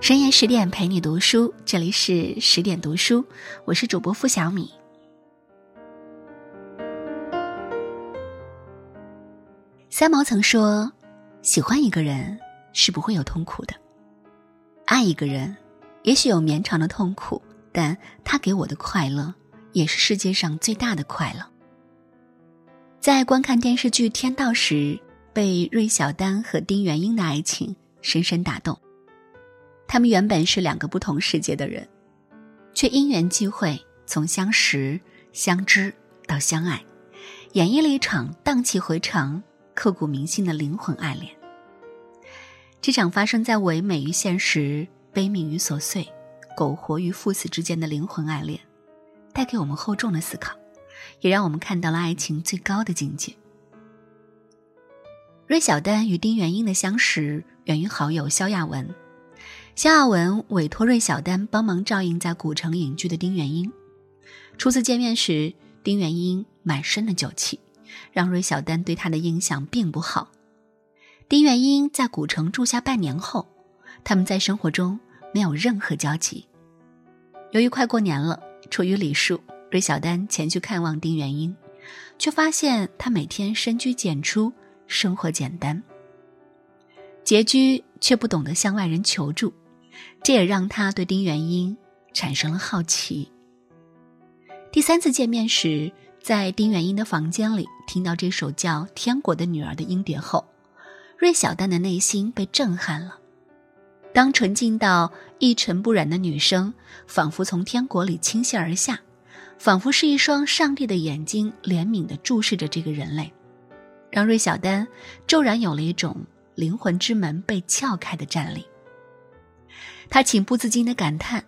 深夜十点陪你读书，这里是十点读书，我是主播付小米。三毛曾说：“喜欢一个人是不会有痛苦的，爱一个人也许有绵长的痛苦，但他给我的快乐也是世界上最大的快乐。”在观看电视剧《天道》时，被芮小丹和丁元英的爱情深深打动。他们原本是两个不同世界的人，却因缘际会，从相识、相知到相爱，演绎了一场荡气回肠、刻骨铭心的灵魂爱恋。这场发生在唯美与现实、悲悯与琐碎、苟活于赴死之间的灵魂爱恋，带给我们厚重的思考，也让我们看到了爱情最高的境界。芮小丹与丁元英的相识源于好友肖亚文。肖亚文委托芮小丹帮忙照应在古城隐居的丁元英。初次见面时，丁元英满身的酒气，让芮小丹对他的印象并不好。丁元英在古城住下半年后，他们在生活中没有任何交集。由于快过年了，出于礼数，芮小丹前去看望丁元英，却发现他每天深居简出，生活简单，拮据却不懂得向外人求助。这也让他对丁元英产生了好奇。第三次见面时，在丁元英的房间里听到这首叫《天国的女儿》的音碟后，芮小丹的内心被震撼了。当纯净到一尘不染的女声，仿佛从天国里倾泻而下，仿佛是一双上帝的眼睛怜悯地注视着这个人类，让芮小丹骤然有了一种灵魂之门被撬开的战栗。他情不自禁的感叹：“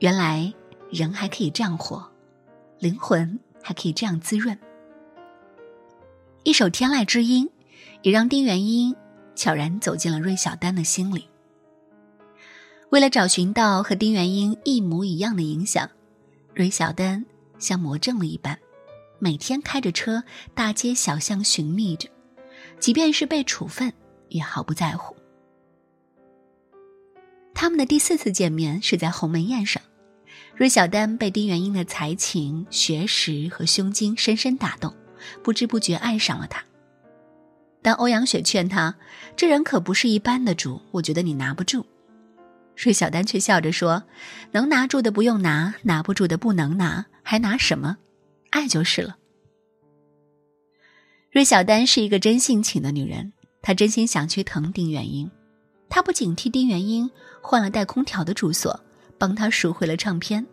原来人还可以这样活，灵魂还可以这样滋润。”一首《天籁之音》也让丁元英悄然走进了芮小丹的心里。为了找寻到和丁元英一模一样的影响，芮小丹像魔怔了一般，每天开着车大街小巷寻觅着，即便是被处分，也毫不在乎。他们的第四次见面是在鸿门宴上，芮小丹被丁元英的才情、学识和胸襟深深打动，不知不觉爱上了他。当欧阳雪劝他：“这人可不是一般的主，我觉得你拿不住。”芮小丹却笑着说：“能拿住的不用拿，拿不住的不能拿，还拿什么？爱就是了。”芮小丹是一个真性情的女人，她真心想去疼丁元英。她不仅替丁元英换了带空调的住所，帮他赎回了唱片，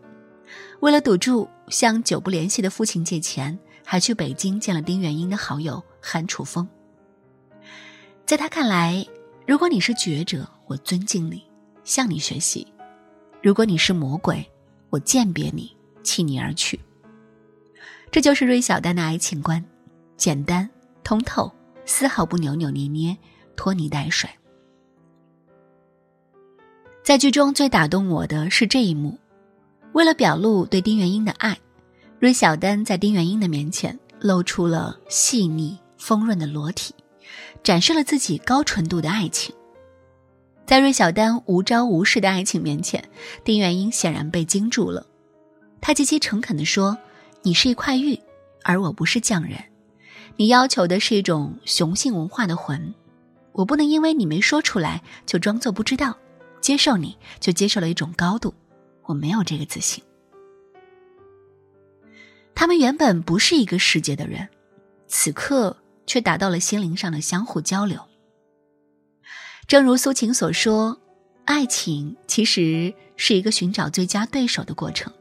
为了赌注向久不联系的父亲借钱，还去北京见了丁元英的好友韩楚风。在他看来，如果你是觉者，我尊敬你，向你学习；如果你是魔鬼，我鉴别你，弃你而去。这就是芮小丹的爱情观，简单通透，丝毫不扭扭捏捏、拖泥带水。在剧中最打动我的是这一幕，为了表露对丁元英的爱，芮小丹在丁元英的面前露出了细腻丰润的裸体，展示了自己高纯度的爱情。在芮小丹无招无式的爱情面前，丁元英显然被惊住了。他极其诚恳地说：“你是一块玉，而我不是匠人。你要求的是一种雄性文化的魂，我不能因为你没说出来就装作不知道。”接受你就接受了一种高度，我没有这个自信。他们原本不是一个世界的人，此刻却达到了心灵上的相互交流。正如苏秦所说，爱情其实是一个寻找最佳对手的过程，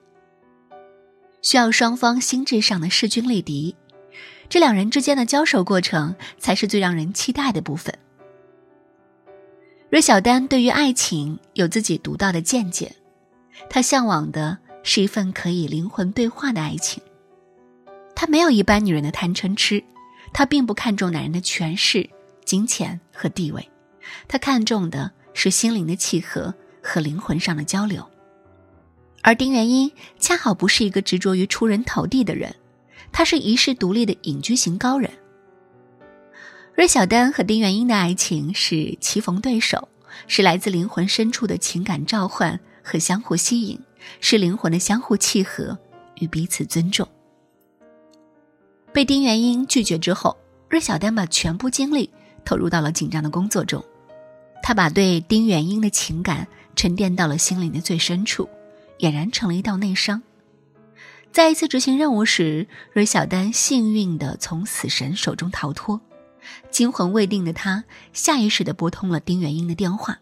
需要双方心智上的势均力敌，这两人之间的交手过程才是最让人期待的部分。芮小丹对于爱情有自己独到的见解，她向往的是一份可以灵魂对话的爱情。她没有一般女人的贪嗔痴，她并不看重男人的权势、金钱和地位，她看重的是心灵的契合和灵魂上的交流。而丁元英恰好不是一个执着于出人头地的人，他是遗世独立的隐居型高人。芮小丹和丁元英的爱情是棋逢对手，是来自灵魂深处的情感召唤和相互吸引，是灵魂的相互契合与彼此尊重。被丁元英拒绝之后，芮小丹把全部精力投入到了紧张的工作中，他把对丁元英的情感沉淀到了心灵的最深处，俨然成了一道内伤。在一次执行任务时，芮小丹幸运地从死神手中逃脱。惊魂未定的他下意识的拨通了丁元英的电话，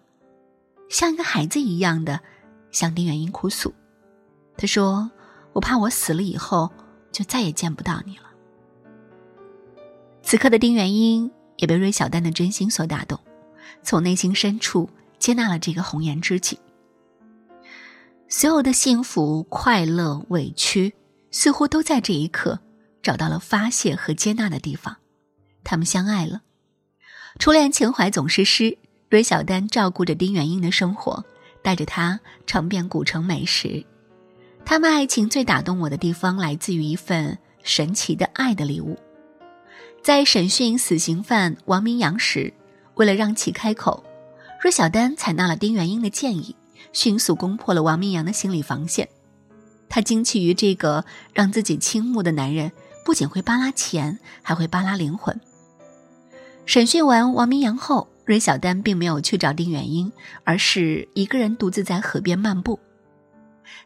像一个孩子一样的向丁元英哭诉。他说：“我怕我死了以后就再也见不到你了。”此刻的丁元英也被芮小丹的真心所打动，从内心深处接纳了这个红颜知己。所有的幸福、快乐、委屈，似乎都在这一刻找到了发泄和接纳的地方。他们相爱了，初恋情怀总是诗。芮小丹照顾着丁元英的生活，带着他尝遍古城美食。他们爱情最打动我的地方，来自于一份神奇的爱的礼物。在审讯死刑犯王明阳时，为了让其开口，芮小丹采纳了丁元英的建议，迅速攻破了王明阳的心理防线。他惊奇于这个让自己倾慕的男人，不仅会扒拉钱，还会扒拉灵魂。审讯完王明阳后，芮小丹并没有去找丁元英，而是一个人独自在河边漫步。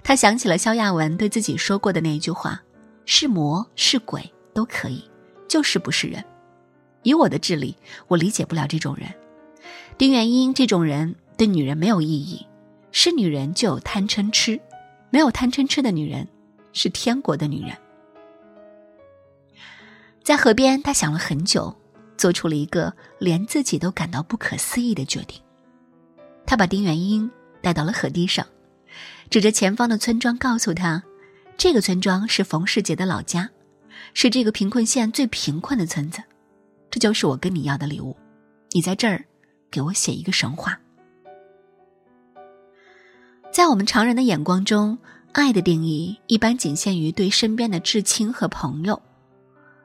他想起了肖亚文对自己说过的那一句话：“是魔是鬼都可以，就是不是人。”以我的智力，我理解不了这种人。丁元英这种人对女人没有意义，是女人就有贪嗔痴，没有贪嗔痴的女人是天国的女人。在河边，他想了很久。做出了一个连自己都感到不可思议的决定。他把丁元英带到了河堤上，指着前方的村庄，告诉他：“这个村庄是冯世杰的老家，是这个贫困县最贫困的村子。这就是我跟你要的礼物，你在这儿给我写一个神话。”在我们常人的眼光中，爱的定义一般仅限于对身边的至亲和朋友，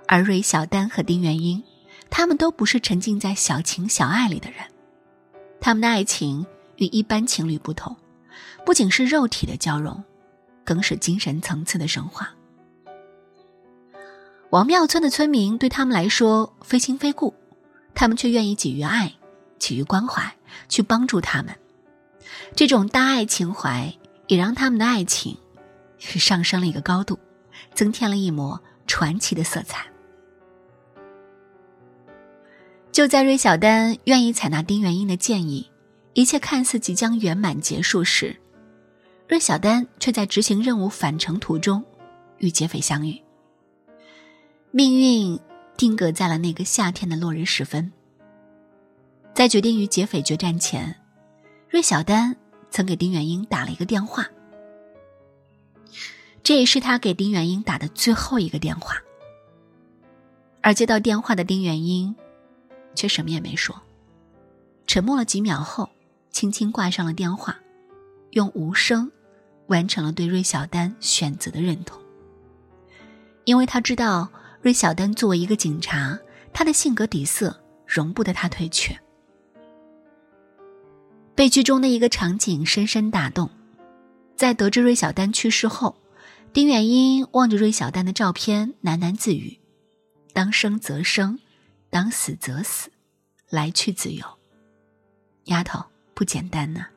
而芮小丹和丁元英。他们都不是沉浸在小情小爱里的人，他们的爱情与一般情侣不同，不仅是肉体的交融，更是精神层次的升华。王庙村的村民对他们来说非亲非故，他们却愿意给予爱，给予关怀，去帮助他们。这种大爱情怀也让他们的爱情是上升了一个高度，增添了一抹传奇的色彩。就在芮小丹愿意采纳丁元英的建议，一切看似即将圆满结束时，芮小丹却在执行任务返程途中与劫匪相遇。命运定格在了那个夏天的落日时分。在决定与劫匪决战前，芮小丹曾给丁元英打了一个电话，这也是他给丁元英打的最后一个电话。而接到电话的丁元英。却什么也没说，沉默了几秒后，轻轻挂上了电话，用无声完成了对芮小丹选择的认同。因为他知道芮小丹作为一个警察，他的性格底色容不得他退却。被剧中的一个场景深深打动，在得知芮小丹去世后，丁元英望着芮小丹的照片喃喃自语：“当生则生。”当死则死，来去自由。丫头不简单呢。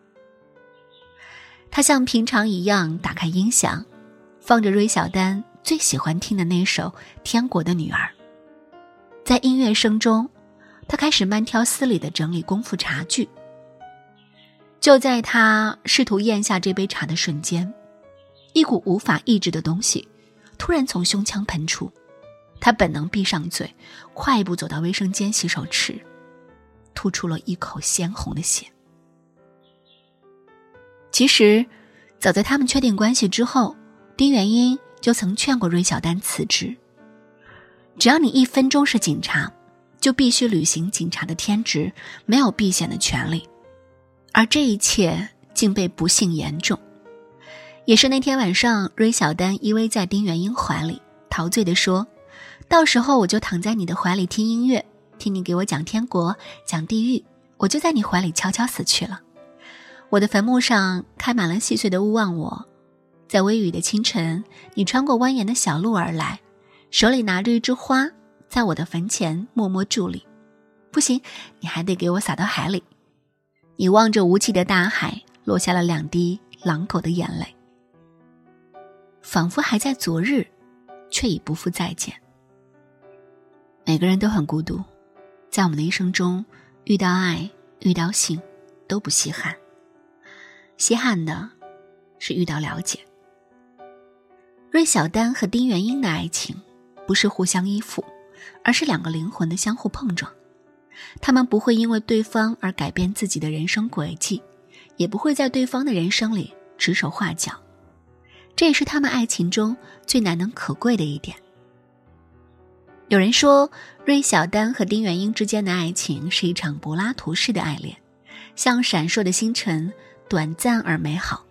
他像平常一样打开音响，放着芮小丹最喜欢听的那首《天国的女儿》。在音乐声中，他开始慢条斯理的整理功夫茶具。就在他试图咽下这杯茶的瞬间，一股无法抑制的东西突然从胸腔喷出。他本能闭上嘴，快步走到卫生间洗手池，吐出了一口鲜红的血。其实，早在他们确定关系之后，丁元英就曾劝过芮小丹辞职。只要你一分钟是警察，就必须履行警察的天职，没有避嫌的权利。而这一切竟被不幸言中。也是那天晚上，芮小丹依偎在丁元英怀里，陶醉地说。到时候我就躺在你的怀里听音乐，听你给我讲天国、讲地狱，我就在你怀里悄悄死去了。我的坟墓上开满了细碎的勿忘我，在微雨的清晨，你穿过蜿蜒的小路而来，手里拿着一枝花，在我的坟前默默伫立。不行，你还得给我撒到海里。你望着无际的大海，落下了两滴狼狗的眼泪，仿佛还在昨日，却已不复再见。每个人都很孤独，在我们的一生中，遇到爱、遇到性，都不稀罕。稀罕的，是遇到了解。芮小丹和丁元英的爱情，不是互相依附，而是两个灵魂的相互碰撞。他们不会因为对方而改变自己的人生轨迹，也不会在对方的人生里指手画脚。这也是他们爱情中最难能可贵的一点。有人说，芮小丹和丁元英之间的爱情是一场柏拉图式的爱恋，像闪烁的星辰，短暂而美好。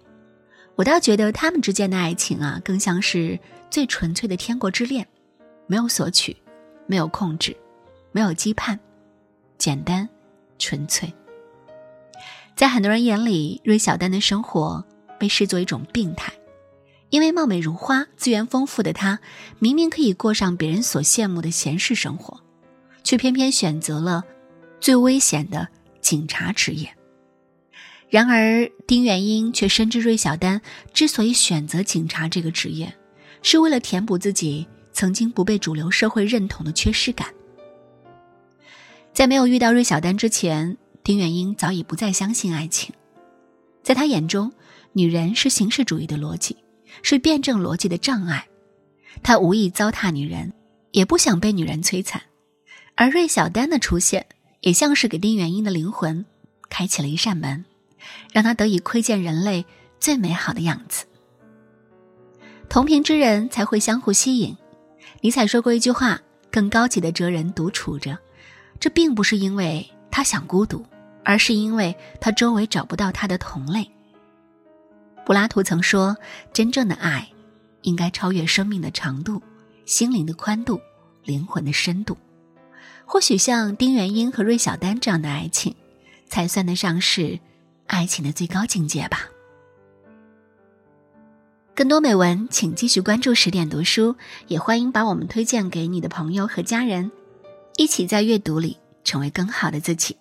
我倒觉得他们之间的爱情啊，更像是最纯粹的天国之恋，没有索取，没有控制，没有羁绊。简单，纯粹。在很多人眼里，芮小丹的生活被视作一种病态，因为貌美如花、资源丰富的她，明明可以过上别人所羡慕的闲适生活，却偏偏选择了最危险的警察职业。然而，丁元英却深知芮小丹之所以选择警察这个职业，是为了填补自己曾经不被主流社会认同的缺失感。在没有遇到芮小丹之前，丁元英早已不再相信爱情。在他眼中，女人是形式主义的逻辑，是辩证逻辑的障碍。他无意糟蹋女人，也不想被女人摧残。而芮小丹的出现，也像是给丁元英的灵魂开启了一扇门，让他得以窥见人类最美好的样子。同频之人才会相互吸引。尼采说过一句话：“更高级的哲人独处着。”这并不是因为他想孤独，而是因为他周围找不到他的同类。柏拉图曾说：“真正的爱，应该超越生命的长度、心灵的宽度、灵魂的深度。”或许像丁元英和芮小丹这样的爱情，才算得上是爱情的最高境界吧。更多美文，请继续关注十点读书，也欢迎把我们推荐给你的朋友和家人。一起在阅读里成为更好的自己。